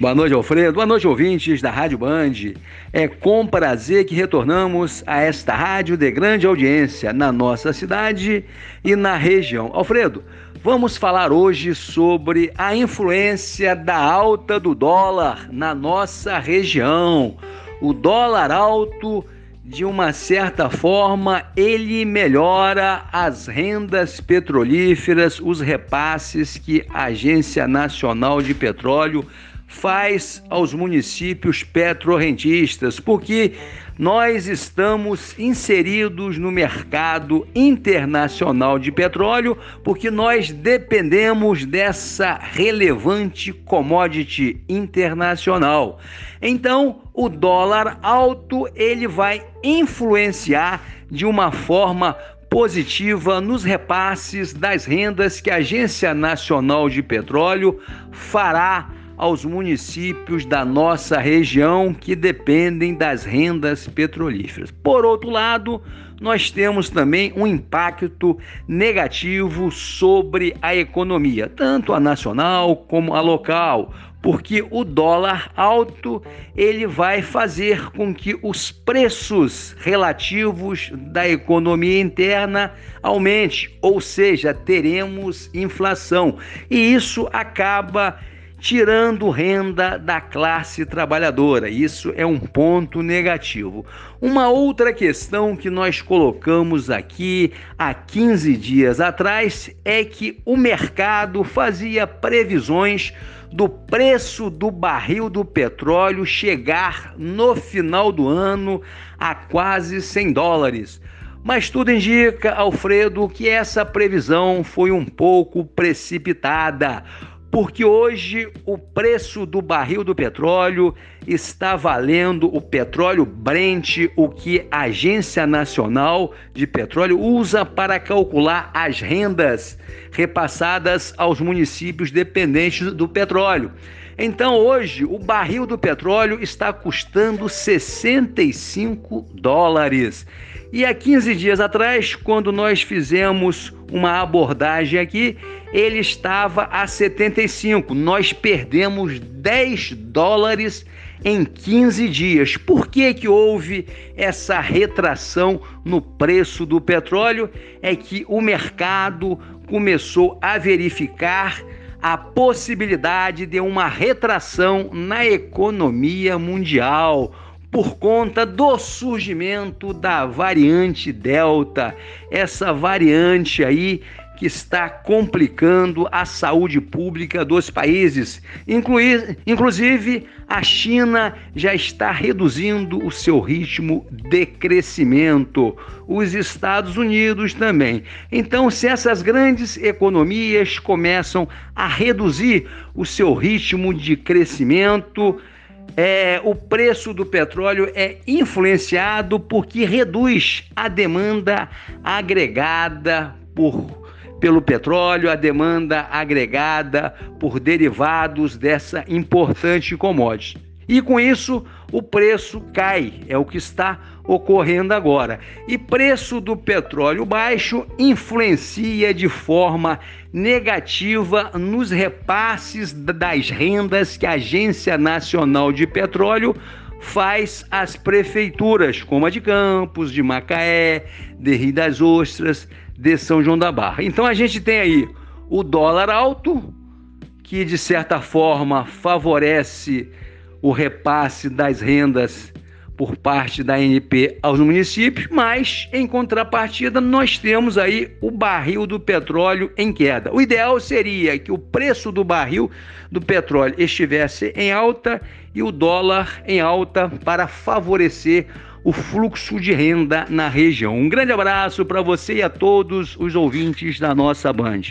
Boa noite, Alfredo. Boa noite, ouvintes da Rádio Band. É com prazer que retornamos a esta rádio de grande audiência na nossa cidade e na região. Alfredo, vamos falar hoje sobre a influência da alta do dólar na nossa região. O dólar alto de uma certa forma, ele melhora as rendas petrolíferas, os repasses que a Agência Nacional de Petróleo faz aos municípios petrorrentistas, porque nós estamos inseridos no mercado internacional de petróleo, porque nós dependemos dessa relevante commodity internacional. Então, o dólar alto ele vai influenciar de uma forma positiva nos repasses das rendas que a Agência Nacional de Petróleo fará aos municípios da nossa região que dependem das rendas petrolíferas. Por outro lado, nós temos também um impacto negativo sobre a economia, tanto a nacional como a local, porque o dólar alto ele vai fazer com que os preços relativos da economia interna aumente, ou seja, teremos inflação. E isso acaba tirando renda da classe trabalhadora. Isso é um ponto negativo. Uma outra questão que nós colocamos aqui há 15 dias atrás é que o mercado fazia previsões do preço do barril do petróleo chegar no final do ano a quase 100 dólares. Mas tudo indica, Alfredo, que essa previsão foi um pouco precipitada porque hoje o preço do barril do petróleo está valendo o petróleo Brent, o que a Agência Nacional de Petróleo usa para calcular as rendas repassadas aos municípios dependentes do petróleo. Então, hoje, o barril do petróleo está custando 65 dólares. E há 15 dias atrás, quando nós fizemos uma abordagem aqui, ele estava a 75. Nós perdemos 10 dólares em 15 dias. Por que que houve essa retração no preço do petróleo? É que o mercado começou a verificar a possibilidade de uma retração na economia mundial por conta do surgimento da variante Delta. Essa variante aí que está complicando a saúde pública dos países. inclusive, a China já está reduzindo o seu ritmo de crescimento. Os Estados Unidos também. Então, se essas grandes economias começam a reduzir o seu ritmo de crescimento, é, o preço do petróleo é influenciado porque reduz a demanda agregada por pelo petróleo, a demanda agregada por derivados dessa importante commodity. E com isso, o preço cai, é o que está ocorrendo agora. E preço do petróleo baixo influencia de forma negativa nos repasses das rendas que a Agência Nacional de Petróleo faz às prefeituras, como a de Campos, de Macaé, de Rio das Ostras, de São João da Barra. Então a gente tem aí o dólar alto, que de certa forma favorece o repasse das rendas por parte da ANP aos municípios, mas em contrapartida nós temos aí o barril do petróleo em queda. O ideal seria que o preço do barril do petróleo estivesse em alta e o dólar em alta para favorecer o fluxo de renda na região. Um grande abraço para você e a todos os ouvintes da nossa Band.